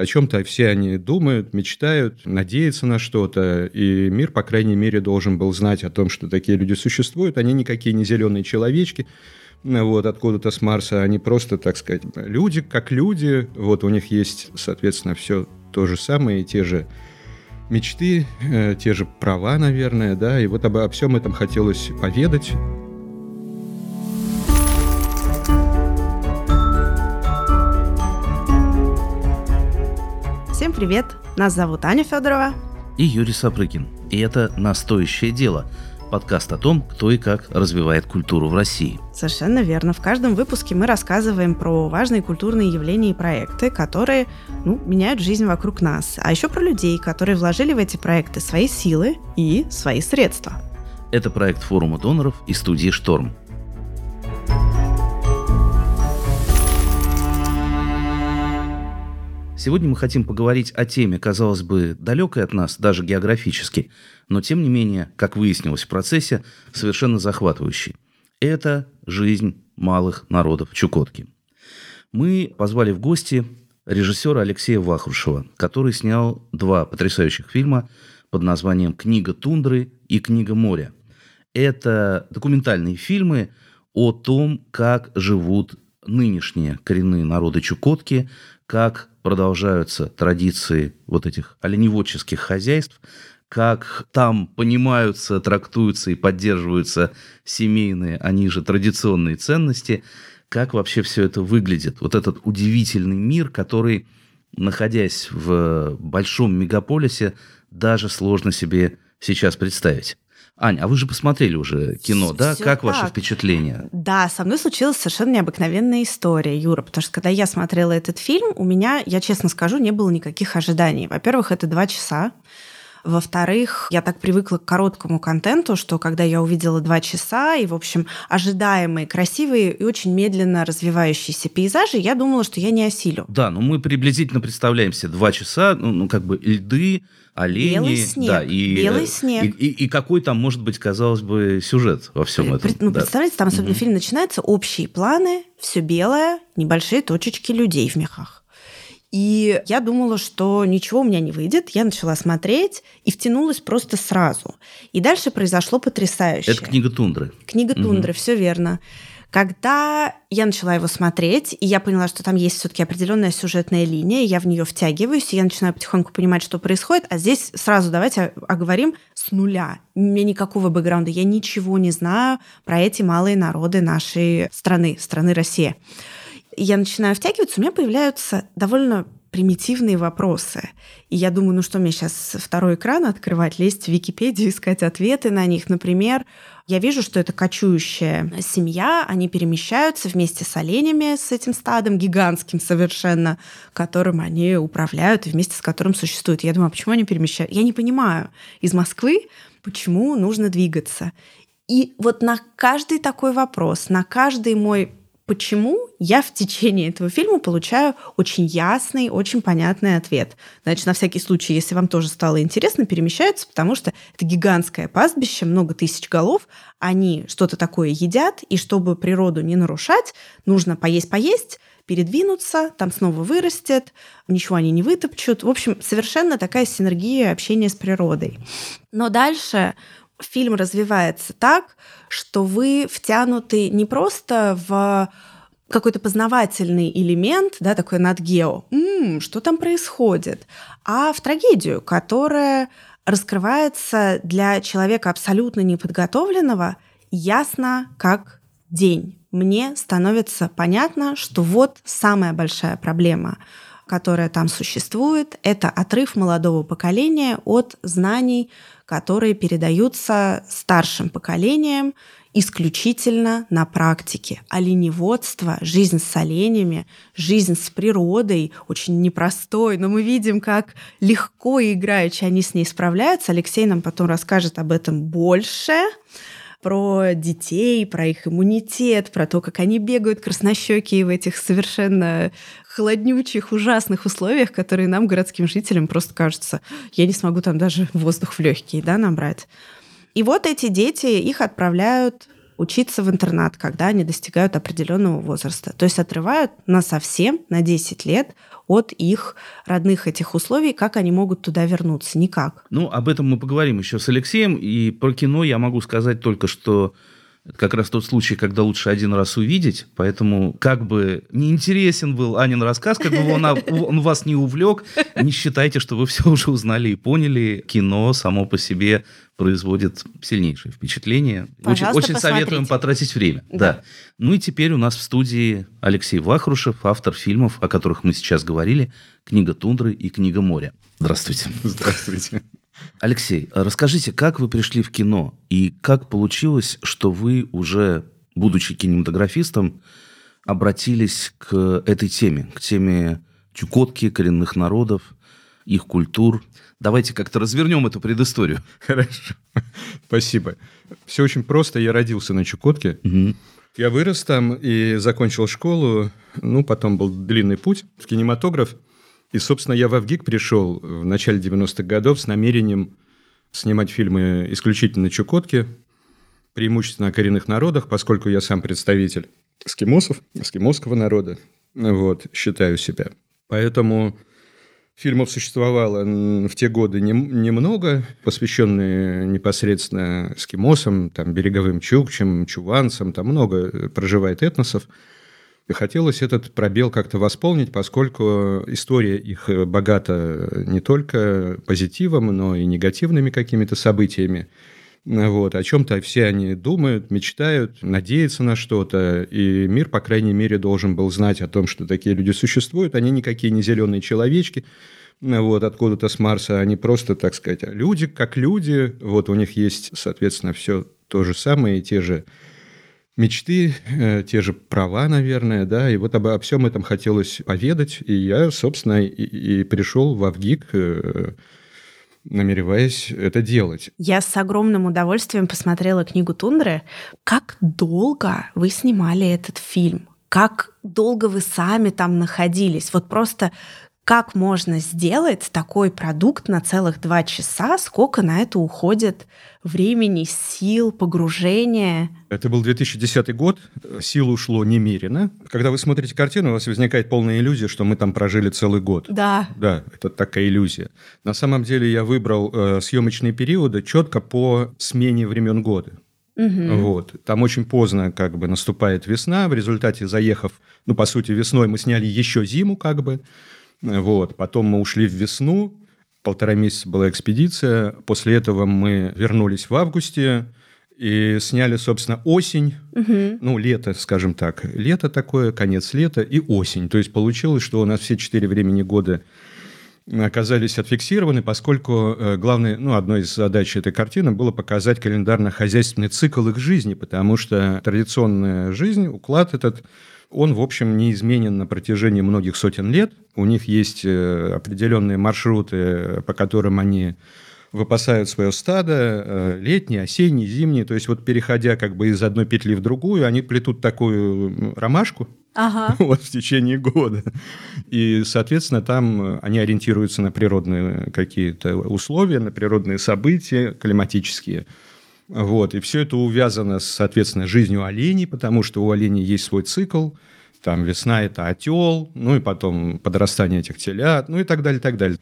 О чем-то все они думают, мечтают, надеются на что-то, и мир, по крайней мере, должен был знать о том, что такие люди существуют. Они никакие не зеленые человечки, вот, откуда-то с Марса, они просто, так сказать, люди как люди, вот у них есть, соответственно, все то же самое, и те же мечты, э, те же права, наверное, да, и вот обо всем этом хотелось поведать. Всем привет! Нас зовут Аня Федорова и Юрий Сапрыкин. И это «Настоящее дело» – подкаст о том, кто и как развивает культуру в России. Совершенно верно. В каждом выпуске мы рассказываем про важные культурные явления и проекты, которые ну, меняют жизнь вокруг нас. А еще про людей, которые вложили в эти проекты свои силы и свои средства. Это проект форума доноров и студии «Шторм». Сегодня мы хотим поговорить о теме, казалось бы, далекой от нас, даже географически, но тем не менее, как выяснилось в процессе, совершенно захватывающей. Это жизнь малых народов Чукотки. Мы позвали в гости режиссера Алексея Вахрушева, который снял два потрясающих фильма под названием «Книга тундры» и «Книга моря». Это документальные фильмы о том, как живут нынешние коренные народы Чукотки, как продолжаются традиции вот этих оленеводческих хозяйств, как там понимаются, трактуются и поддерживаются семейные, они же традиционные ценности, как вообще все это выглядит. Вот этот удивительный мир, который, находясь в большом мегаполисе, даже сложно себе сейчас представить. Аня, а вы же посмотрели уже кино, да? Все как так. ваше впечатление? Да, со мной случилась совершенно необыкновенная история, Юра, потому что когда я смотрела этот фильм, у меня, я честно скажу, не было никаких ожиданий. Во-первых, это два часа. Во-вторых, я так привыкла к короткому контенту, что когда я увидела два часа и, в общем, ожидаемые, красивые и очень медленно развивающиеся пейзажи, я думала, что я не осилю. Да, ну мы приблизительно представляемся два часа, ну, ну как бы льды, олени. Белый снег. Да, и, Белый снег. И, и, и какой там может быть, казалось бы, сюжет во всем этом. Ну, да. представляете, там особенно угу. фильм начинается, общие планы, все белое, небольшие точечки людей в мехах. И я думала, что ничего у меня не выйдет. Я начала смотреть и втянулась просто сразу. И дальше произошло потрясающее. Это книга тундры. Книга тундры, угу. все верно. Когда я начала его смотреть, и я поняла, что там есть все-таки определенная сюжетная линия, я в нее втягиваюсь, и я начинаю потихоньку понимать, что происходит. А здесь сразу давайте оговорим с нуля. У меня никакого бэкграунда, я ничего не знаю про эти малые народы нашей страны, страны России я начинаю втягиваться, у меня появляются довольно примитивные вопросы. И я думаю, ну что мне сейчас второй экран открывать, лезть в Википедию, искать ответы на них. Например, я вижу, что это кочующая семья, они перемещаются вместе с оленями, с этим стадом гигантским совершенно, которым они управляют и вместе с которым существуют. Я думаю, а почему они перемещаются? Я не понимаю из Москвы, почему нужно двигаться. И вот на каждый такой вопрос, на каждый мой почему я в течение этого фильма получаю очень ясный, очень понятный ответ. Значит, на всякий случай, если вам тоже стало интересно, перемещаются, потому что это гигантское пастбище, много тысяч голов, они что-то такое едят, и чтобы природу не нарушать, нужно поесть-поесть, передвинуться, там снова вырастет, ничего они не вытопчут. В общем, совершенно такая синергия общения с природой. Но дальше фильм развивается так, что вы втянуты не просто в какой-то познавательный элемент, да, такой надгео, м-м, что там происходит, а в трагедию, которая раскрывается для человека абсолютно неподготовленного ясно как день. Мне становится понятно, что вот самая большая проблема – которая там существует, это отрыв молодого поколения от знаний, которые передаются старшим поколениям исключительно на практике. Оленеводство, жизнь с оленями, жизнь с природой очень непростой, но мы видим, как легко и играючи они с ней справляются. Алексей нам потом расскажет об этом больше про детей, про их иммунитет, про то, как они бегают краснощекие в этих совершенно холоднючих, ужасных условиях, которые нам, городским жителям, просто кажется, я не смогу там даже воздух в легкие да, набрать. И вот эти дети, их отправляют учиться в интернат, когда они достигают определенного возраста. То есть отрывают на совсем, на 10 лет от их родных этих условий, как они могут туда вернуться? Никак. Ну, об этом мы поговорим еще с Алексеем. И про кино я могу сказать только, что это как раз тот случай, когда лучше один раз увидеть, поэтому как бы неинтересен был Анин рассказ, как бы он, он вас не увлек, не считайте, что вы все уже узнали и поняли. Кино само по себе производит сильнейшее впечатление. Пожалуйста, очень, очень советуем потратить время. Да. да. Ну и теперь у нас в студии Алексей Вахрушев, автор фильмов, о которых мы сейчас говорили, «Книга тундры» и «Книга моря». Здравствуйте. Здравствуйте. Алексей, расскажите, как вы пришли в кино и как получилось, что вы уже, будучи кинематографистом, обратились к этой теме, к теме Чукотки, коренных народов, их культур. Давайте как-то развернем эту предысторию. Хорошо. Спасибо. Все очень просто. Я родился на Чукотке. Угу. Я вырос там и закончил школу. Ну, потом был длинный путь в кинематограф. И, собственно, я в Авгик пришел в начале 90-х годов с намерением снимать фильмы исключительно Чукотки, преимущественно о коренных народах, поскольку я сам представитель эскимосов, эскимосского народа, вот, считаю себя. Поэтому фильмов существовало в те годы немного, посвященные непосредственно эскимосам, там, береговым чукчам, чуванцам, там много проживает этносов. И хотелось этот пробел как-то восполнить, поскольку история их богата не только позитивом, но и негативными какими-то событиями. Вот, о чем-то все они думают, мечтают, надеются на что-то, и мир, по крайней мере, должен был знать о том, что такие люди существуют, они никакие не зеленые человечки, вот, откуда-то с Марса, они просто, так сказать, люди как люди, вот у них есть, соответственно, все то же самое, те же мечты, э, те же права, наверное, да, и вот обо всем этом хотелось поведать, и я, собственно, и, и пришел в Авгик, э, намереваясь это делать. Я с огромным удовольствием посмотрела книгу Тундры. Как долго вы снимали этот фильм? Как долго вы сами там находились? Вот просто как можно сделать такой продукт на целых два часа, сколько на это уходит времени, сил, погружения. Это был 2010 год, сил ушло немерено. Когда вы смотрите картину, у вас возникает полная иллюзия, что мы там прожили целый год. Да. Да, это такая иллюзия. На самом деле я выбрал э, съемочные периоды четко по смене времен года. Угу. Вот. Там очень поздно как бы наступает весна. В результате, заехав, ну, по сути, весной мы сняли еще зиму как бы. Вот. Потом мы ушли в весну, полтора месяца была экспедиция. После этого мы вернулись в августе и сняли, собственно, осень, угу. ну, лето, скажем так. Лето такое, конец лета и осень. То есть получилось, что у нас все четыре времени года оказались отфиксированы, поскольку э, главной, ну, одной из задач этой картины было показать календарно-хозяйственный цикл их жизни, потому что традиционная жизнь, уклад этот он, в общем, не изменен на протяжении многих сотен лет. У них есть э, определенные маршруты, по которым они выпасают свое стадо, э, летнее, осеннее, зимнее. То есть вот переходя как бы из одной петли в другую, они плетут такую ромашку, ага. вот в течение года. И, соответственно, там они ориентируются на природные какие-то условия, на природные события климатические. Вот, и все это увязано, соответственно, жизнью оленей, потому что у оленей есть свой цикл. Там весна – это отел, ну и потом подрастание этих телят, ну и так далее, так далее.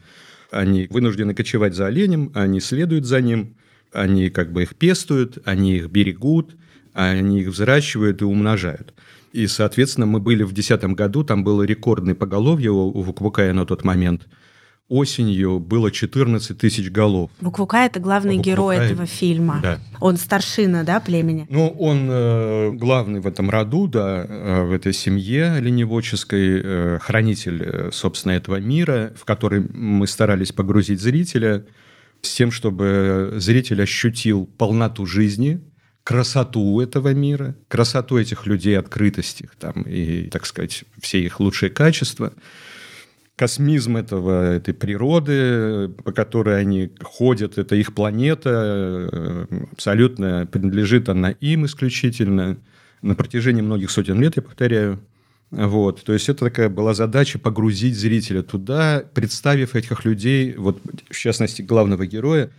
Они вынуждены кочевать за оленем, они следуют за ним, они как бы их пестуют, они их берегут, они их взращивают и умножают. И, соответственно, мы были в 2010 году, там было рекордное поголовье у Вуквукая на тот момент – осенью было 14 тысяч голов. Буквука – это главный Буквука, герой этого фильма. Да. Он старшина, да, племени? Ну, он э, главный в этом роду, да, э, в этой семье оленеводческой, э, хранитель, э, собственно, этого мира, в который мы старались погрузить зрителя с тем, чтобы зритель ощутил полноту жизни, красоту этого мира, красоту этих людей, открытость их там и, так сказать, все их лучшие качества – космизм этого, этой природы, по которой они ходят, это их планета, э, абсолютно принадлежит она им исключительно на протяжении многих сотен лет, я повторяю. Вот, то есть это такая была задача погрузить зрителя туда, представив этих людей, вот в частности главного героя,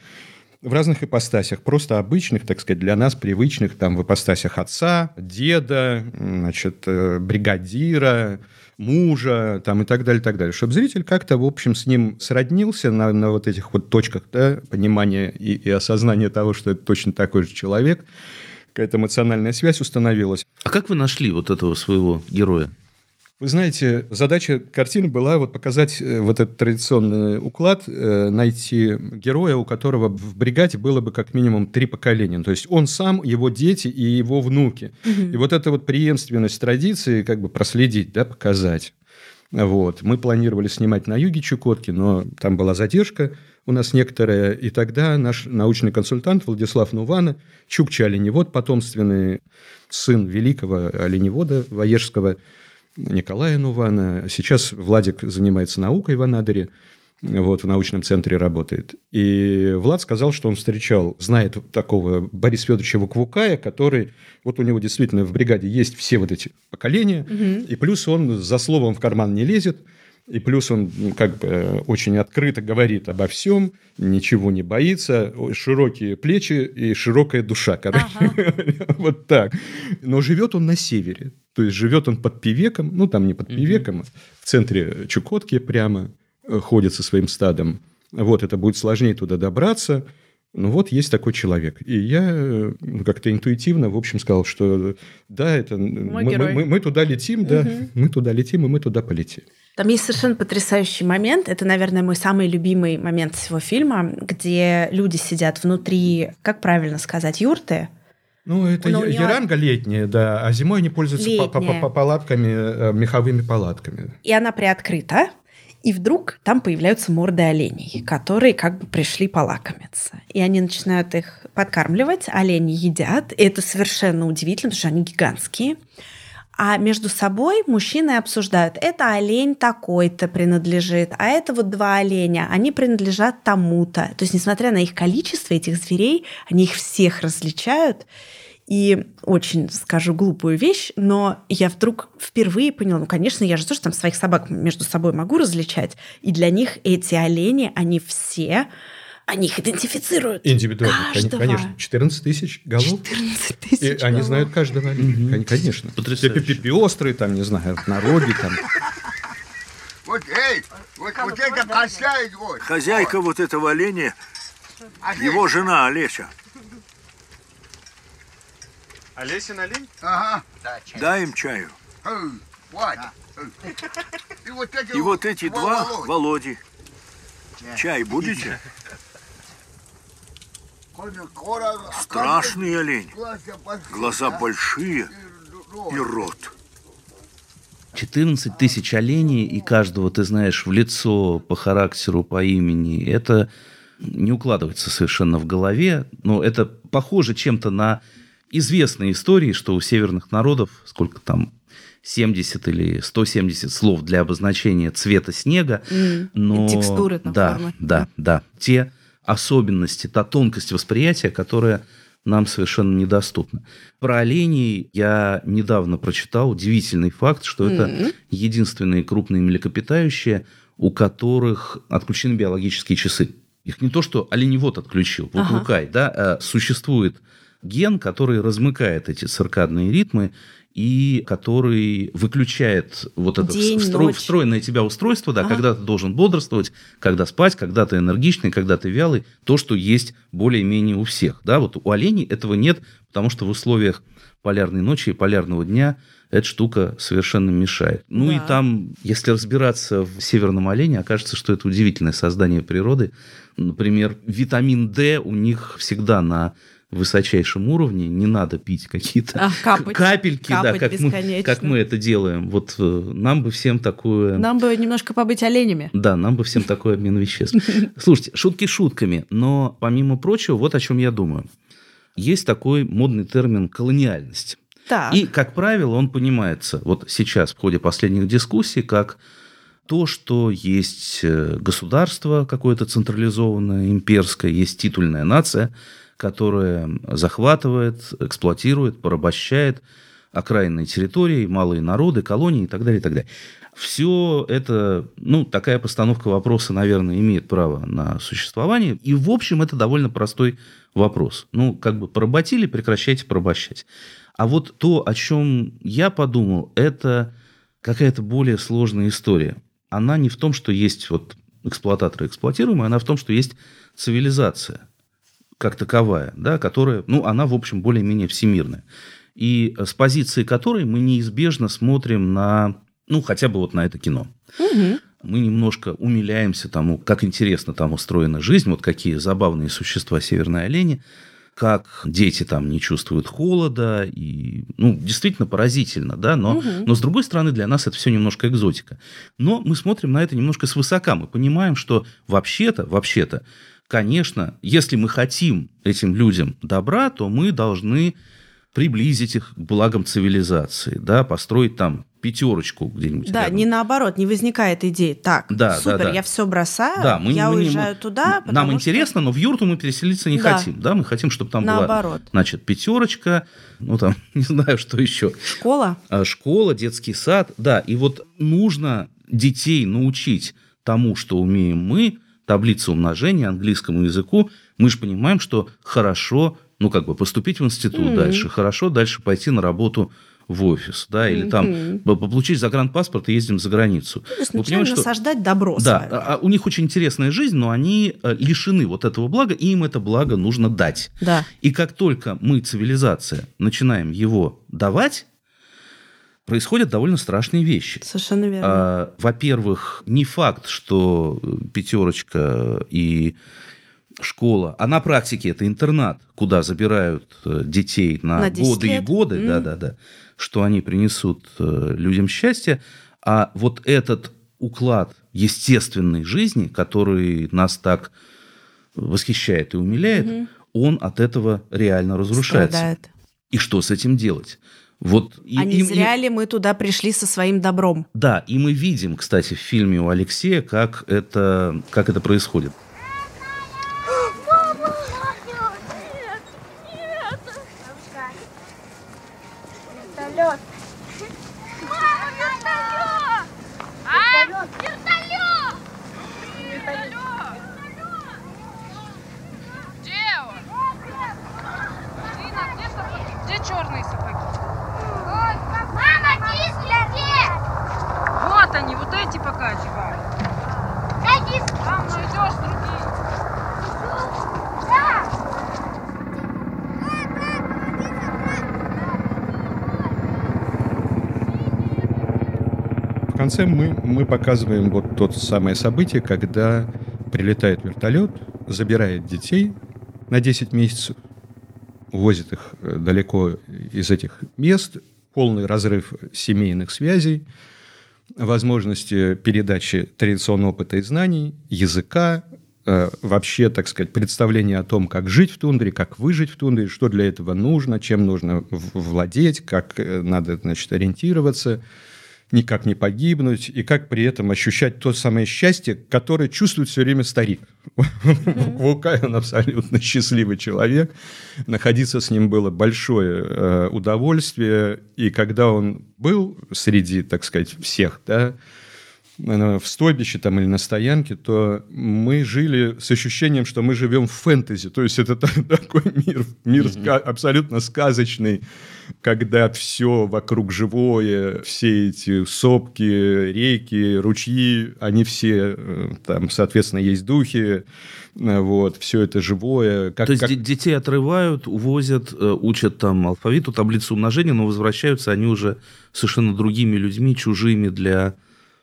в разных ипостасях, просто обычных, так сказать, для нас привычных, там, в ипостасях отца, деда, значит, э, бригадира, мужа, там, и так далее, и так далее. Чтобы зритель как-то, в общем, с ним сроднился на, на вот этих вот точках, да, понимания и, и осознания того, что это точно такой же человек, какая-то эмоциональная связь установилась. А как вы нашли вот этого своего героя? Вы знаете, задача картины была вот показать э, вот этот традиционный уклад, э, найти героя, у которого в бригаде было бы как минимум три поколения. То есть он сам, его дети и его внуки. Угу. И вот эта вот преемственность традиции как бы проследить, да, показать. Вот. Мы планировали снимать на юге Чукотки, но там была задержка у нас некоторая. И тогда наш научный консультант Владислав Нувана, Чукча оленевод, потомственный сын великого оленевода Воежского, Николая Нувана. Сейчас Владик занимается наукой в Анадыре, вот, в научном центре работает. И Влад сказал, что он встречал, знает такого Бориса Федоровича Вуквукая, который, вот у него действительно в бригаде есть все вот эти поколения, угу. и плюс он за словом в карман не лезет, и плюс он как бы очень открыто говорит обо всем, ничего не боится, широкие плечи и широкая душа, короче. Ага. вот так. Но живет он на севере. То есть живет он под Пивеком, ну там не под Пивеком, в центре Чукотки прямо э, ходит со своим стадом. Вот это будет сложнее туда добраться. Ну вот есть такой человек. И я э, ну, как-то интуитивно, в общем, сказал, что да, это мы, мы, мы, мы туда летим, да, угу. мы туда летим, и мы туда полетим. Там есть совершенно потрясающий момент. Это, наверное, мой самый любимый момент всего фильма, где люди сидят внутри, как правильно сказать, юрты. Ну, это Но яранга нее... летняя, да, а зимой они пользуются летняя. палатками, э, меховыми палатками. И она приоткрыта, и вдруг там появляются морды оленей, которые как бы пришли полакомиться. И они начинают их подкармливать, олени едят. И это совершенно удивительно, потому что они гигантские. А между собой мужчины обсуждают, это олень такой-то принадлежит, а это вот два оленя, они принадлежат тому-то. То есть, несмотря на их количество, этих зверей, они их всех различают. И очень скажу глупую вещь, но я вдруг впервые поняла, ну, конечно, я же тоже там своих собак между собой могу различать, и для них эти олени, они все они их идентифицируют. Индивидуально, каждого. конечно. 14 тысяч голов. 14 тысяч И голов. они знают каждого угу. конечно. Потрясающе. Пестрые, там, не знаю, ноги там. Вот, эй, вот, вот это хозяйка, вот. Хозяйка вот этого оленя, его жена Олеся. Олесин олень? Ага. Дай им чаю. Вот. И вот эти, И вот эти два Володи. Чай будете? Страшный олень. Глаза большие и рот. 14 тысяч оленей, и каждого ты знаешь в лицо, по характеру, по имени. Это не укладывается совершенно в голове, но это похоже чем-то на известные истории, что у северных народов, сколько там, 70 или 170 слов для обозначения цвета снега. Mm. Но... И текстуры там да, формы. Да, да. Те особенности, та тонкость восприятия, которая нам совершенно недоступна. Про оленей я недавно прочитал удивительный факт, что mm-hmm. это единственные крупные млекопитающие, у которых отключены биологические часы. Их не то, что оленевод отключил, вот ага. Лукай, да, а существует ген, который размыкает эти циркадные ритмы, и который выключает вот это День, встро... встроенное тебя устройство, да, ага. когда ты должен бодрствовать, когда спать, когда ты энергичный, когда ты вялый, то, что есть более-менее у всех. Да? Вот у оленей этого нет, потому что в условиях полярной ночи и полярного дня эта штука совершенно мешает. Ну да. и там, если разбираться в северном олене, окажется, что это удивительное создание природы. Например, витамин D у них всегда на высочайшем уровне, не надо пить какие-то а, капать, капельки, капать да, как мы, как мы это делаем. Вот э, нам бы всем такое... Нам бы немножко побыть оленями. Да, нам бы всем такой обмен веществ. Слушайте, шутки шутками, но помимо прочего, вот о чем я думаю. Есть такой модный термин колониальность. Так. И, как правило, он понимается вот сейчас в ходе последних дискуссий как то, что есть э, государство какое-то централизованное, имперское, есть титульная нация – которая захватывает, эксплуатирует, порабощает окраинные территории, малые народы, колонии и так далее, и так далее. Все это, ну, такая постановка вопроса, наверное, имеет право на существование. И, в общем, это довольно простой вопрос. Ну, как бы поработили, прекращайте порабощать. А вот то, о чем я подумал, это какая-то более сложная история. Она не в том, что есть вот эксплуататоры эксплуатируемые, она в том, что есть цивилизация как таковая, да, которая, ну, она, в общем, более-менее всемирная. И с позиции которой мы неизбежно смотрим на ну, хотя бы вот на это кино. Угу. Мы немножко умиляемся тому, как интересно там устроена жизнь, вот какие забавные существа северные олени, как дети там не чувствуют холода, и, ну, действительно поразительно, да, но, угу. но с другой стороны для нас это все немножко экзотика. Но мы смотрим на это немножко свысока, мы понимаем, что вообще-то, вообще-то, конечно, если мы хотим этим людям добра, то мы должны приблизить их к благам цивилизации, да, построить там пятерочку где-нибудь. Да, рядом. не наоборот, не возникает идеи. Так, да, супер, да, да. я все бросаю, да, мы, я мы, уезжаю мы, туда. Нам что... интересно, но в юрту мы переселиться не да. хотим. Да, мы хотим, чтобы там наоборот. была, значит, пятерочка, ну там, не знаю, что еще. Школа. А, школа, детский сад, да. И вот нужно детей научить тому, что умеем мы, таблица умножения, английскому языку. Мы же понимаем, что хорошо, ну как бы поступить в институт mm-hmm. дальше, хорошо дальше пойти на работу в офис, да, или mm-hmm. там получить загранпаспорт и ездим за границу. То есть начинаем что... насаждать добро Да, свое. а у них очень интересная жизнь, но они э, лишены вот этого блага, и им это благо нужно дать. Да. И как только мы, цивилизация, начинаем его давать, происходят довольно страшные вещи. Совершенно верно. А, во-первых, не факт, что пятерочка и школа, а на практике это интернат, куда забирают э, детей на, на годы лет. и годы, mm. да, да, да, что они принесут э, людям счастье, а вот этот уклад естественной жизни, который нас так восхищает и умиляет, mm-hmm. он от этого реально разрушается. Страдает. И что с этим делать? Вот, а не зря ли мы туда пришли со своим добром? Да, и мы видим, кстати, в фильме у Алексея, как это, как это происходит. Конце мы, мы показываем вот то самое событие, когда прилетает вертолет, забирает детей на 10 месяцев, увозит их э, далеко из этих мест, полный разрыв семейных связей, возможности передачи традиционного опыта и знаний, языка, э, вообще, так сказать, представление о том, как жить в тундре, как выжить в тундре, что для этого нужно, чем нужно владеть, как э, надо, значит, ориентироваться – никак не погибнуть, и как при этом ощущать то самое счастье, которое чувствует все время старик. Вулкай, он абсолютно счастливый человек. Находиться с ним было большое э, удовольствие, и когда он был среди, так сказать, всех, да, в стойбище там или на стоянке, то мы жили с ощущением, что мы живем в фэнтези. То есть это такой мир, мир mm-hmm. абсолютно сказочный, когда все вокруг живое, все эти сопки, реки, ручьи, они все, э, там, соответственно, есть духи, э, вот, все это живое. Как, То есть как... детей отрывают, увозят, э, учат там алфавиту, таблицу умножения, но возвращаются они уже совершенно другими людьми, чужими для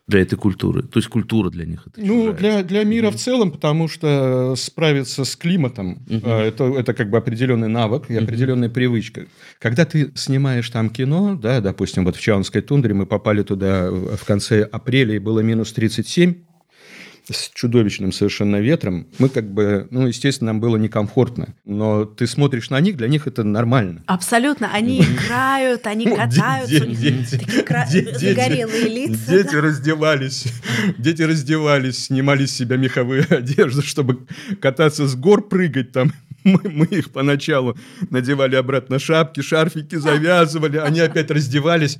для этой культуры? То есть культура для них это Ну, для, для мира mm-hmm. в целом, потому что справиться с климатом mm-hmm. это, это как бы определенный навык и определенная mm-hmm. привычка. Когда ты снимаешь там кино, да, допустим, вот в Чаунской тундре мы попали туда в конце апреля, и было минус 37, с чудовищным совершенно ветром, мы как бы, ну, естественно, нам было некомфортно. Но ты смотришь на них, для них это нормально. Абсолютно. Они играют, они катаются, у них такие загорелые лица. Дети раздевались, дети раздевались, снимали с себя меховые одежды, чтобы кататься с гор, прыгать там Мы, мы их поначалу надевали обратно шапки, шарфики завязывали, они опять раздевались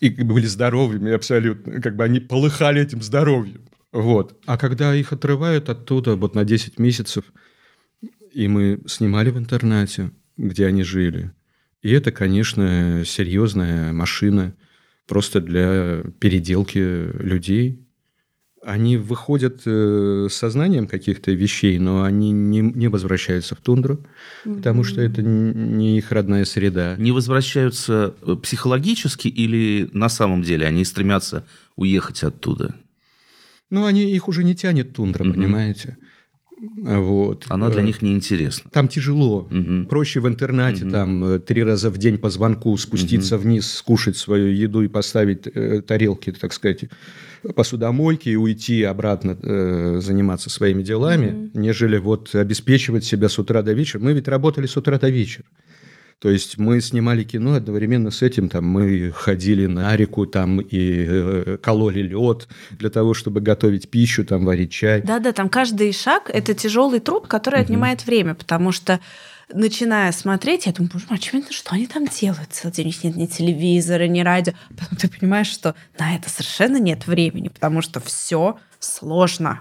и были здоровыми абсолютно, как бы они полыхали этим здоровьем. Вот. А когда их отрывают оттуда вот на 10 месяцев, и мы снимали в интернате, где они жили, и это, конечно, серьезная машина просто для переделки людей, они выходят э, с сознанием каких-то вещей, но они не, не возвращаются в тундру, mm-hmm. потому что это не их родная среда. Не возвращаются э, психологически или на самом деле они стремятся уехать оттуда? Ну, они, их уже не тянет тундра, mm-hmm. понимаете? Вот. Она для э, них неинтересна. Там тяжело. Угу. Проще в интернате угу. там три раза в день по звонку спуститься угу. вниз, скушать свою еду и поставить э, тарелки, так сказать, посудомойки и уйти обратно э, заниматься своими делами, mm-hmm. нежели вот обеспечивать себя с утра до вечера. Мы ведь работали с утра до вечера. То есть мы снимали кино одновременно с этим, там мы ходили на реку, там и э, кололи лед для того, чтобы готовить пищу, там варить чай. Да-да, там каждый шаг это тяжелый труд, который угу. отнимает время, потому что начиная смотреть, я думаю, боже мой, очевидно, что они там делают целый день? У них нет ни телевизора, ни радио. Потом ты понимаешь, что на это совершенно нет времени, потому что все сложно.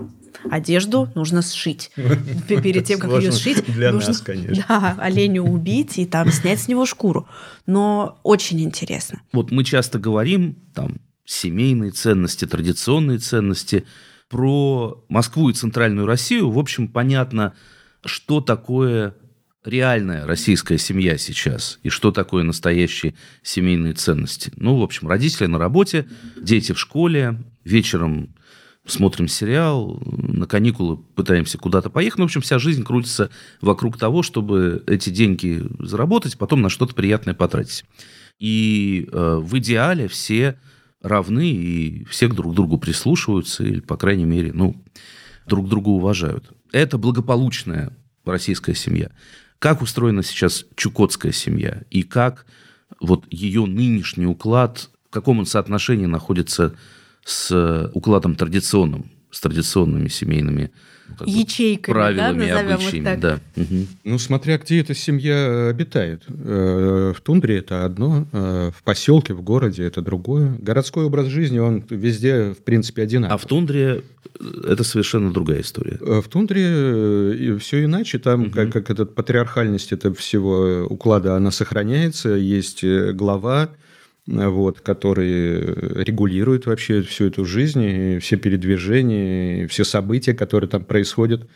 Одежду нужно сшить. Перед тем, как ее сшить, для нужно нас, конечно. Да, оленю убить и там снять с него шкуру. Но очень интересно. Вот мы часто говорим там семейные ценности, традиционные ценности. Про Москву и Центральную Россию, в общем, понятно, что такое реальная российская семья сейчас и что такое настоящие семейные ценности. Ну, в общем, родители на работе, дети в школе, вечером смотрим сериал, на каникулы пытаемся куда-то поехать. Ну, в общем, вся жизнь крутится вокруг того, чтобы эти деньги заработать, потом на что-то приятное потратить. И э, в идеале все равны и все друг к другу прислушиваются, или, по крайней мере, ну, друг друга уважают. Это благополучная российская семья как устроена сейчас чукотская семья и как вот ее нынешний уклад, в каком он соотношении находится с укладом традиционным, с традиционными семейными как ячейками, правилами, да, обычаями. Да. Угу. Ну, смотря где эта семья обитает. Э, в тундре это одно, э, в поселке, в городе это другое. Городской образ жизни, он везде, в принципе, одинаковый. А в тундре э, это совершенно другая история. В тундре все иначе. Там, угу. как, как этот патриархальность этого всего уклада, она сохраняется. Есть глава, вот, который регулирует вообще всю эту жизнь, все передвижения, все события, которые там происходят.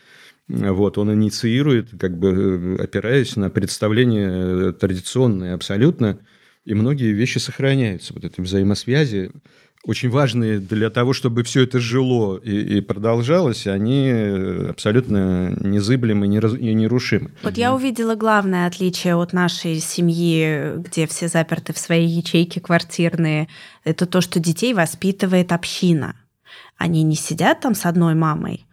Вот, он инициирует, как бы опираясь на представления традиционные абсолютно, и многие вещи сохраняются, вот эти взаимосвязи очень важные для того, чтобы все это жило и, и продолжалось, они абсолютно незыблемы и нерушимы. Вот я увидела главное отличие от нашей семьи, где все заперты в свои ячейки квартирные, это то, что детей воспитывает община. Они не сидят там с одной мамой,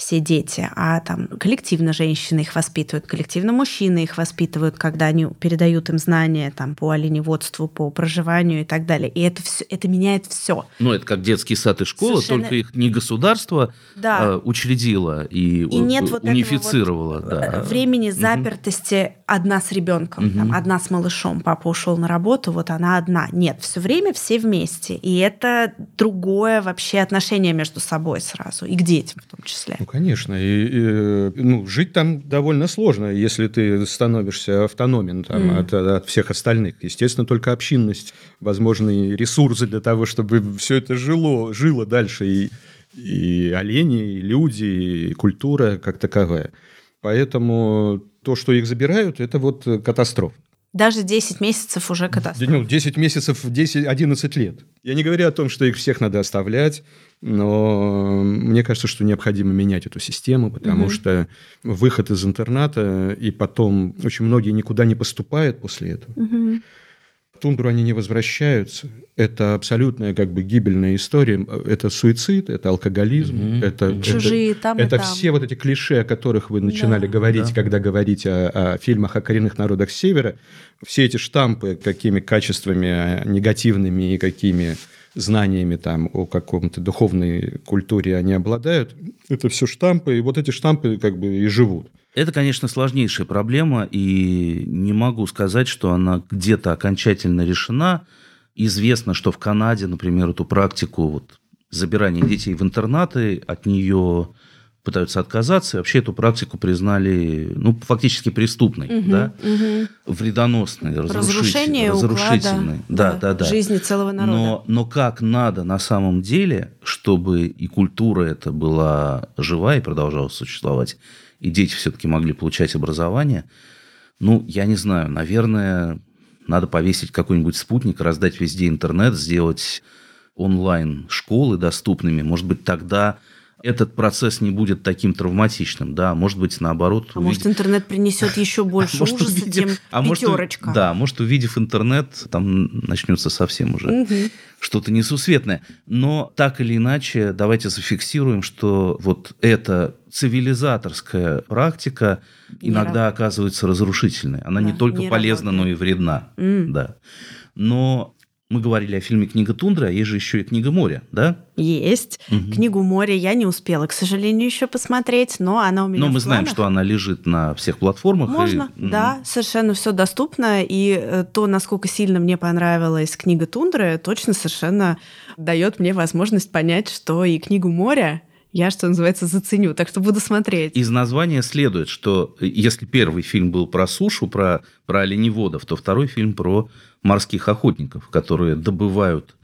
все дети, а там коллективно женщины их воспитывают, коллективно мужчины их воспитывают, когда они передают им знания там, по оленеводству, по проживанию и так далее. И это, все, это меняет все. Ну, это как детский сад и школа, Совершенно... только их не государство да. а, учредило и, и нет вот унифицировало. Вот да. Времени запертости угу. одна с ребенком, угу. там, одна с малышом. Папа ушел на работу, вот она одна. Нет, все время все вместе. И это другое вообще отношение между собой сразу, и к детям в том числе. Ну, конечно. И, и, ну, жить там довольно сложно, если ты становишься автономен там, mm. от, от всех остальных. Естественно, только общинность, возможные ресурсы для того, чтобы все это жило, жило дальше. И, и олени, и люди, и культура как таковая. Поэтому то, что их забирают, это вот катастрофа. Даже 10 месяцев уже катастрофа. Ну, 10 месяцев, 10, 11 лет. Я не говорю о том, что их всех надо оставлять, но мне кажется, что необходимо менять эту систему, потому угу. что выход из интерната, и потом очень многие никуда не поступают после этого. Угу. Тундру они не возвращаются. Это абсолютная как бы гибельная история. Это суицид, это алкоголизм, угу. это, Чужие, это, там это там. все вот эти клише, о которых вы начинали да. говорить, да. когда говорите о, о фильмах о коренных народах Севера. Все эти штампы, какими качествами негативными и какими знаниями там о каком-то духовной культуре они обладают. Это все штампы, и вот эти штампы как бы и живут. Это, конечно, сложнейшая проблема, и не могу сказать, что она где-то окончательно решена. Известно, что в Канаде, например, эту практику вот, забирания детей в интернаты, от нее пытаются отказаться, и вообще эту практику признали, ну, фактически преступной, угу, да, угу. вредоносной, разрушение разрушительной, да, да, да, жизни целого народа. Но, но как надо на самом деле, чтобы и культура эта была жива и продолжала существовать, и дети все-таки могли получать образование, ну, я не знаю, наверное, надо повесить какой-нибудь спутник, раздать везде интернет, сделать онлайн школы доступными, может быть, тогда этот процесс не будет таким травматичным, да, может быть, наоборот. А увидев... может, интернет принесет еще больше а ужаса, увидев... чем а пятерочка. Может, да, может, увидев интернет, там начнется совсем уже угу. что-то несусветное. Но так или иначе, давайте зафиксируем, что вот эта цивилизаторская практика иногда оказывается разрушительной. Она да, не только не полезна, работает. но и вредна. Mm. Да. Но мы говорили о фильме «Книга тундры», а есть же еще и «Книга моря», да? Есть. Угу. «Книгу моря» я не успела, к сожалению, еще посмотреть, но она у меня Но мы знаем, что она лежит на всех платформах. Можно, и... да, совершенно все доступно. И э, то, насколько сильно мне понравилась «Книга тундры», точно совершенно дает мне возможность понять, что и «Книгу моря» я, что называется, заценю, так что буду смотреть. Из названия следует, что если первый фильм был про сушу, про, про оленеводов, то второй фильм про морских охотников, которые добывают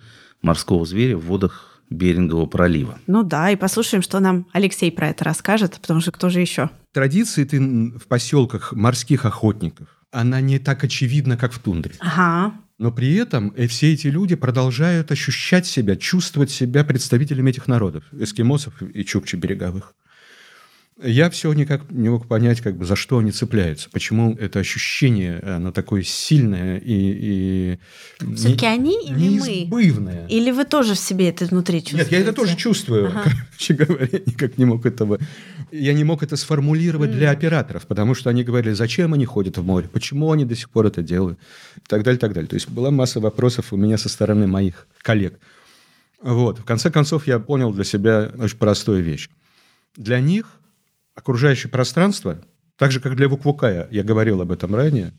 морского зверя в водах Берингового пролива. Ну да, и послушаем, что нам Алексей про это расскажет, потому что кто же еще? Традиции ты в поселках морских охотников, она не так очевидна, как в тундре. Ага. Но при этом э, все эти люди продолжают ощущать себя, чувствовать себя представителями этих народов, эскимосов и чукчи береговых. Я все никак не мог понять, как бы, за что они цепляются, почему это ощущение, оно такое сильное и... и Все-таки они или неизбывное. мы? Или вы тоже в себе это внутри чувствуете? Нет, я это тоже чувствую, ага. короче говоря, никак не мог этого... Я не мог это сформулировать mm. для операторов, потому что они говорили, зачем они ходят в море, почему они до сих пор это делают, и так далее, и так далее. То есть была масса вопросов у меня со стороны моих коллег. Вот. В конце концов, я понял для себя очень простую вещь. Для них окружающее пространство, так же, как для Вуквукая, я говорил об этом ранее,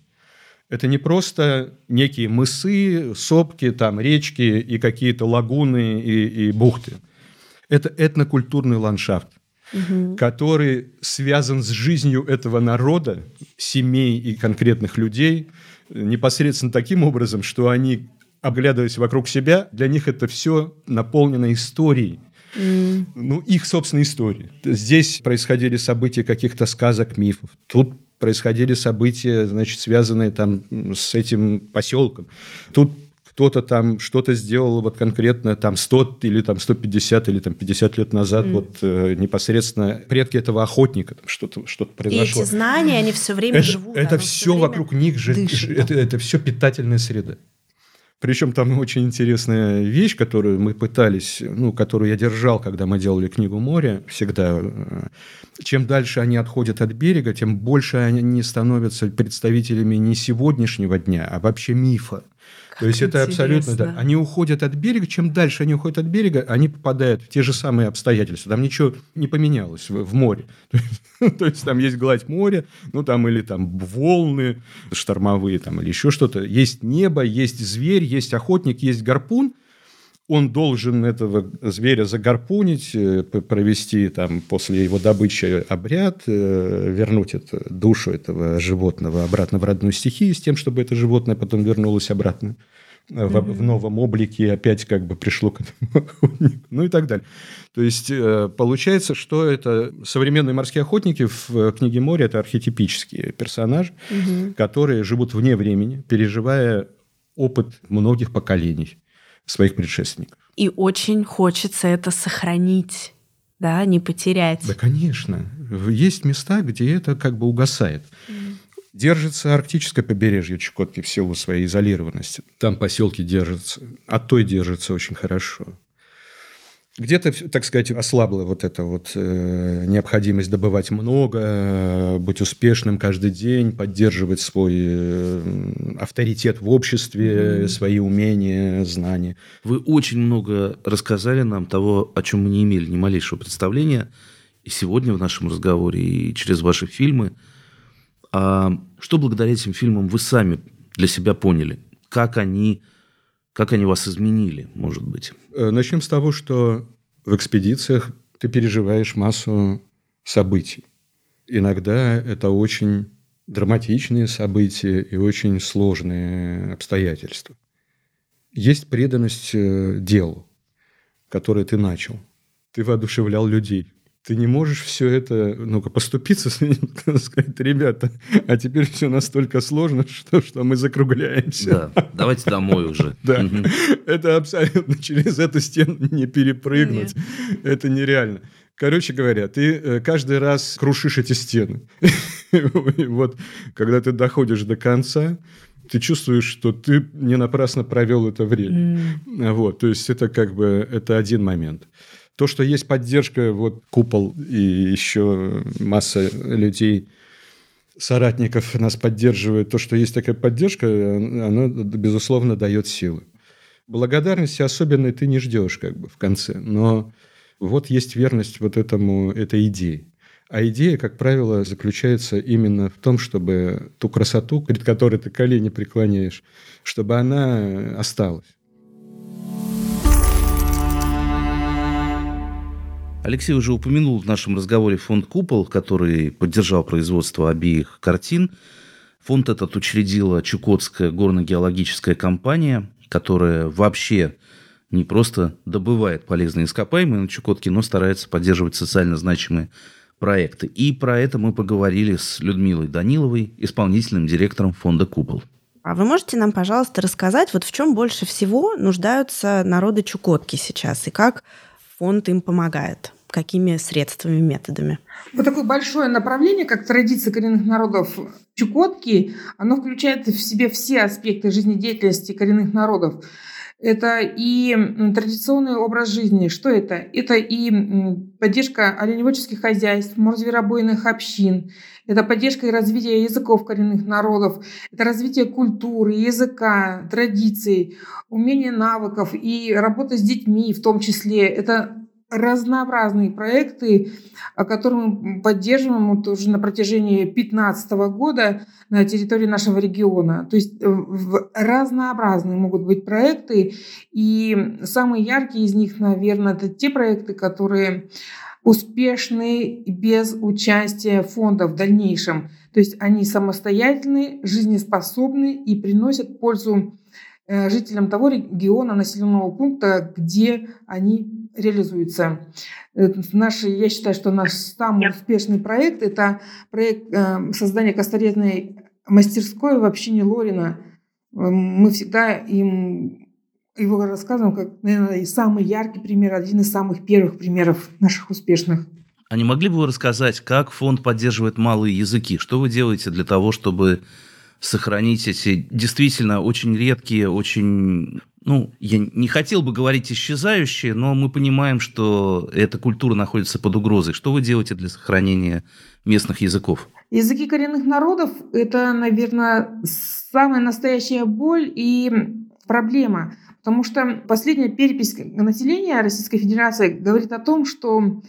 это не просто некие мысы, сопки, там, речки и какие-то лагуны и, и бухты. Это этнокультурный ландшафт, угу. который связан с жизнью этого народа, семей и конкретных людей, непосредственно таким образом, что они, оглядываясь вокруг себя, для них это все наполнено историей, ну, их собственной истории. Здесь происходили события каких-то сказок, мифов. Тут происходили события, значит, связанные там с этим поселком. Тут кто-то там что-то сделал вот конкретно там 100 или там 150 или там 50 лет назад, mm. вот э, непосредственно предки этого охотника, там что-то что произошло. И эти знания, они все время это, живут. Это все, все вокруг них же, это, это все питательная среда. Причем там очень интересная вещь, которую мы пытались, ну, которую я держал, когда мы делали книгу «Море», всегда. Чем дальше они отходят от берега, тем больше они становятся представителями не сегодняшнего дня, а вообще мифа. То есть это абсолютно, да. Они уходят от берега, чем дальше они уходят от берега, они попадают в те же самые обстоятельства. Там ничего не поменялось в, в море. То есть там есть гладь моря, ну там или там волны штормовые, там или еще что-то. Есть небо, есть зверь, есть охотник, есть гарпун – он должен этого зверя загарпунить, э, провести там после его добычи обряд, э, вернуть это, душу этого животного обратно в родную стихию с тем, чтобы это животное потом вернулось обратно в, mm-hmm. в новом облике и опять как бы пришло к этому охотнику, ну и так далее. То есть э, получается, что это современные морские охотники в книге моря это архетипические персонажи, mm-hmm. которые живут вне времени, переживая опыт многих поколений своих предшественников. И очень хочется это сохранить, да, не потерять. Да, конечно. Есть места, где это как бы угасает. Mm. Держится арктическое побережье Чукотки в силу своей изолированности. Там поселки держатся, а той держатся очень хорошо. Где-то, так сказать, ослабла вот эта вот э, необходимость добывать много, э, быть успешным каждый день, поддерживать свой э, авторитет в обществе, mm-hmm. свои умения, знания. Вы очень много рассказали нам того, о чем мы не имели ни малейшего представления, и сегодня в нашем разговоре, и через ваши фильмы. А что благодаря этим фильмам вы сами для себя поняли? Как они как они вас изменили, может быть? Э, начнем с того, что в экспедициях ты переживаешь массу событий. Иногда это очень драматичные события и очень сложные обстоятельства. Есть преданность э, делу, которое ты начал. Ты воодушевлял людей ты не можешь все это, ну-ка, поступиться, сказать, ребята, а теперь все настолько сложно, что, что мы закругляемся. Да, давайте домой уже. Да, это абсолютно через эту стену не перепрыгнуть. Это нереально. Короче говоря, ты э, каждый раз крушишь эти стены. Вот, когда ты доходишь до конца, ты чувствуешь, что ты не напрасно провел это время. Вот, то есть это как бы это один момент. То, что есть поддержка, вот купол и еще масса людей, соратников нас поддерживает, то, что есть такая поддержка, оно, безусловно, дает силы. Благодарности особенной ты не ждешь как бы в конце, но вот есть верность вот этому, этой идее. А идея, как правило, заключается именно в том, чтобы ту красоту, перед которой ты колени преклоняешь, чтобы она осталась. Алексей уже упомянул в нашем разговоре фонд «Купол», который поддержал производство обеих картин. Фонд этот учредила Чукотская горно-геологическая компания, которая вообще не просто добывает полезные ископаемые на Чукотке, но старается поддерживать социально значимые проекты. И про это мы поговорили с Людмилой Даниловой, исполнительным директором фонда «Купол». А вы можете нам, пожалуйста, рассказать, вот в чем больше всего нуждаются народы Чукотки сейчас и как фонд им помогает? Какими средствами, методами? Вот такое большое направление, как традиции коренных народов Чукотки, оно включает в себе все аспекты жизнедеятельности коренных народов. Это и традиционный образ жизни. Что это? Это и поддержка оленеводческих хозяйств, морзверобойных общин, это поддержка и развитие языков коренных народов, это развитие культуры, языка, традиций, умение навыков и работа с детьми в том числе. Это разнообразные проекты, которые мы поддерживаем вот уже на протяжении 2015 года на территории нашего региона. То есть э, разнообразные могут быть проекты, и самые яркие из них, наверное, это те проекты, которые успешны без участия фонда в дальнейшем. То есть они самостоятельны, жизнеспособны и приносят пользу жителям того региона, населенного пункта, где они реализуется. Наш, я считаю, что наш самый успешный проект – это проект э, создания косторезной мастерской в общине Лорина. Мы всегда им его рассказываем как, наверное, самый яркий пример, один из самых первых примеров наших успешных. А не могли бы вы рассказать, как фонд поддерживает малые языки? Что вы делаете для того, чтобы сохранить эти действительно очень редкие, очень ну, я не хотел бы говорить исчезающие, но мы понимаем, что эта культура находится под угрозой. Что вы делаете для сохранения местных языков? Языки коренных народов – это, наверное, самая настоящая боль и проблема. Потому что последняя перепись населения Российской Федерации говорит о том, что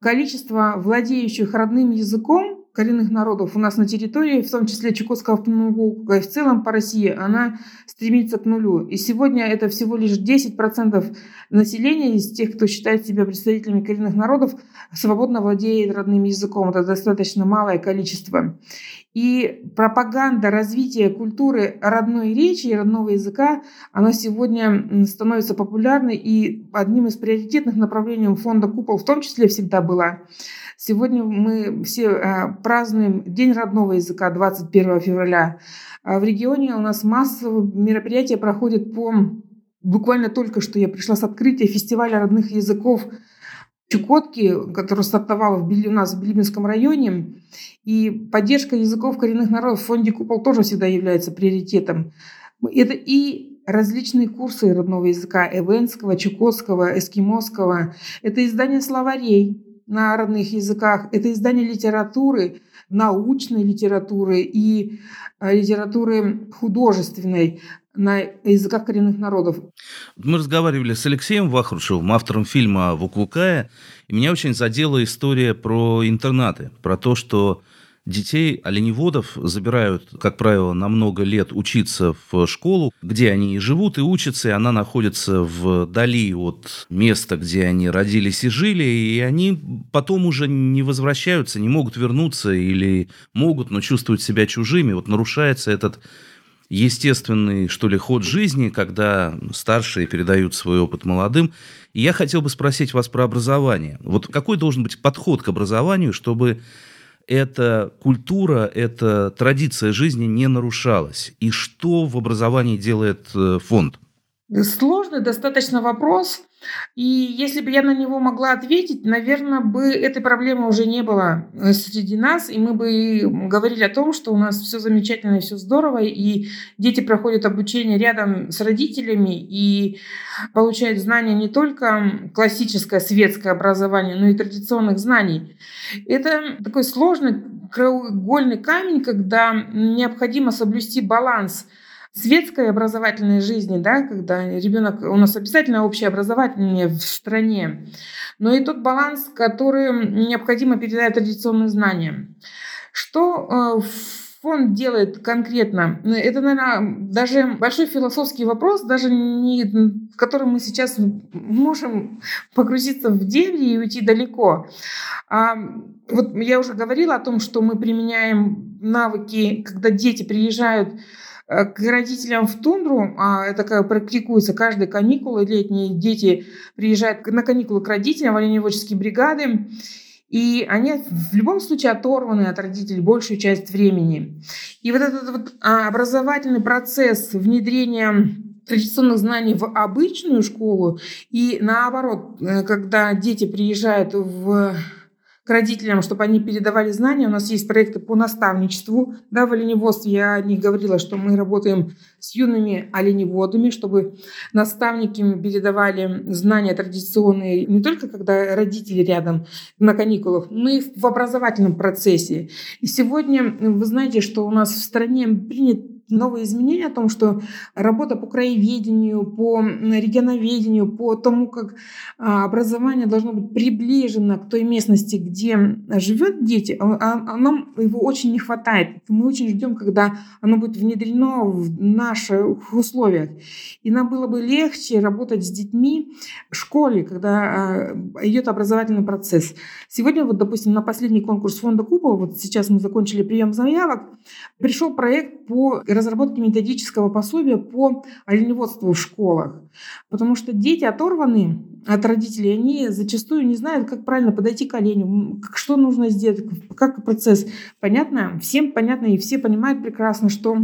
количество владеющих родным языком коренных народов у нас на территории, в том числе Чукотского автономного и в целом по России, она стремится к нулю. И сегодня это всего лишь 10% населения из тех, кто считает себя представителями коренных народов, свободно владеет родным языком. Это достаточно малое количество. И пропаганда развития культуры родной речи и родного языка, она сегодня становится популярной и одним из приоритетных направлений фонда «Купол» в том числе всегда была. Сегодня мы все а, празднуем День родного языка 21 февраля. А в регионе у нас массовые мероприятия проходят по... Буквально только что я пришла с открытия фестиваля родных языков Чукотки, который стартовал в у нас в Билибинском районе. И поддержка языков коренных народов в фонде «Купол» тоже всегда является приоритетом. Это и различные курсы родного языка эвенского, чукотского, эскимосского. Это издание словарей на родных языках, это издание литературы, научной литературы и э, литературы художественной на языках коренных народов. Мы разговаривали с Алексеем Вахрушевым, автором фильма «Вуклукая», и меня очень задела история про интернаты, про то, что детей оленеводов забирают, как правило, на много лет учиться в школу, где они и живут, и учатся, и она находится вдали от места, где они родились и жили, и они потом уже не возвращаются, не могут вернуться или могут, но чувствуют себя чужими. Вот нарушается этот естественный, что ли, ход жизни, когда старшие передают свой опыт молодым. И я хотел бы спросить вас про образование. Вот какой должен быть подход к образованию, чтобы эта культура, эта традиция жизни не нарушалась? И что в образовании делает э, фонд? Сложный достаточно вопрос. И если бы я на него могла ответить, наверное, бы этой проблемы уже не было э, среди нас, и мы бы говорили о том, что у нас все замечательно все здорово, и дети проходят обучение рядом с родителями и получают знания не только классическое светское образование, но и традиционных знаний. Это такой сложный краеугольный камень, когда необходимо соблюсти баланс – светской образовательной жизни, да, когда ребенок, у нас обязательно общее образование в стране, но и тот баланс, который необходимо передать традиционные знания. Что э, фонд делает конкретно? Это, наверное, даже большой философский вопрос, даже не, в котором мы сейчас можем погрузиться в дебри и уйти далеко. А, вот я уже говорила о том, что мы применяем навыки, когда дети приезжают к родителям в тундру, а это практикуется каждые каникулы, летние дети приезжают на каникулы к родителям оленеводческие бригады, и они в любом случае оторваны от родителей большую часть времени. И вот этот вот а, образовательный процесс внедрения традиционных знаний в обычную школу и наоборот, э, когда дети приезжают в к родителям, чтобы они передавали знания. У нас есть проекты по наставничеству. Да, в оленеводстве я не говорила, что мы работаем с юными оленеводами, чтобы наставники передавали знания традиционные не только когда родители рядом на каникулах, но и в образовательном процессе. И сегодня вы знаете, что у нас в стране принят новые изменения о том, что работа по краеведению, по регионоведению, по тому, как а, образование должно быть приближено к той местности, где живет дети, а, а нам его очень не хватает. Мы очень ждем, когда оно будет внедрено в наших условиях. И нам было бы легче работать с детьми в школе, когда идет образовательный процесс. Сегодня, вот, допустим, на последний конкурс фонда Купол, вот сейчас мы закончили прием заявок, пришел проект по разработки методического пособия по оленеводству в школах. Потому что дети оторваны от родителей, они зачастую не знают, как правильно подойти к оленю, что нужно сделать, как процесс. Понятно? Всем понятно, и все понимают прекрасно, что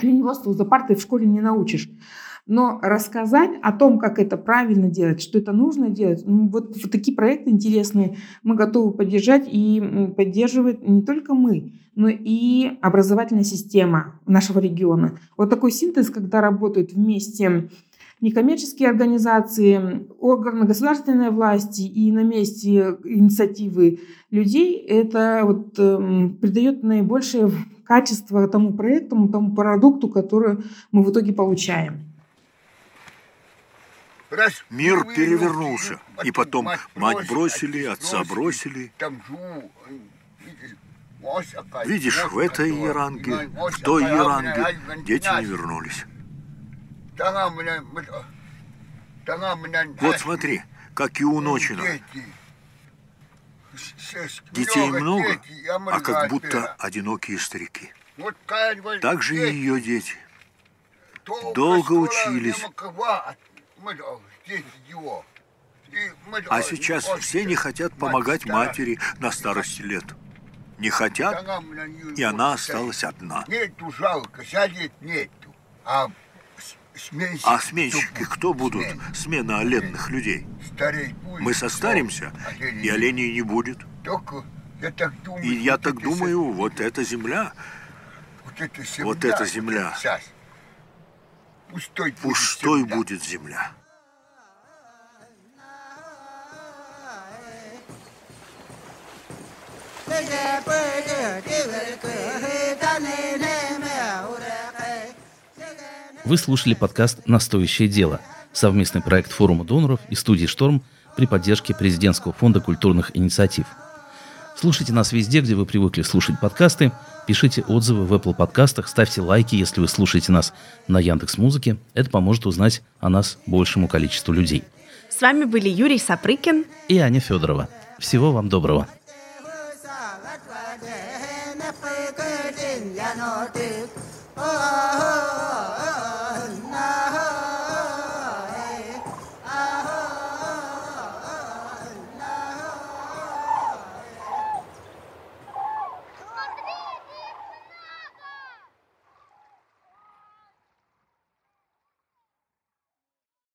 оленеводству за партой в школе не научишь. Но рассказать о том, как это правильно делать, что это нужно делать, ну, вот, вот такие проекты интересные мы готовы поддержать и поддерживать не только мы, но и образовательная система нашего региона. Вот такой синтез, когда работают вместе некоммерческие организации, органы государственной власти и на месте инициативы людей, это вот, э, придает наибольшее качество тому проекту, тому продукту, который мы в итоге получаем. Мир перевернулся. И потом мать бросили, отца бросили. Видишь, в этой Яранге, в той Яранге дети не вернулись. Вот смотри, как и у Ночина. Детей много, а как будто одинокие старики. Так же и ее дети. Долго учились, а сейчас все не хотят помогать матери на старости лет. Не хотят, и она осталась одна. Нету жалко, сядет нету. А сменщики, а сменщики кто будут? Смена оленных людей. Мы состаримся, и оленей не будет. И я так думаю, вот эта земля, вот эта земля Пустой, Пустой будет земля. Вы слушали подкаст «Настоящее дело» – совместный проект форума доноров и студии «Шторм» при поддержке Президентского фонда культурных инициатив. Слушайте нас везде, где вы привыкли слушать подкасты, пишите отзывы в Apple подкастах, ставьте лайки, если вы слушаете нас на Яндекс Музыке. Это поможет узнать о нас большему количеству людей. С вами были Юрий Сапрыкин и Аня Федорова. Всего вам доброго. oh, oh, oh.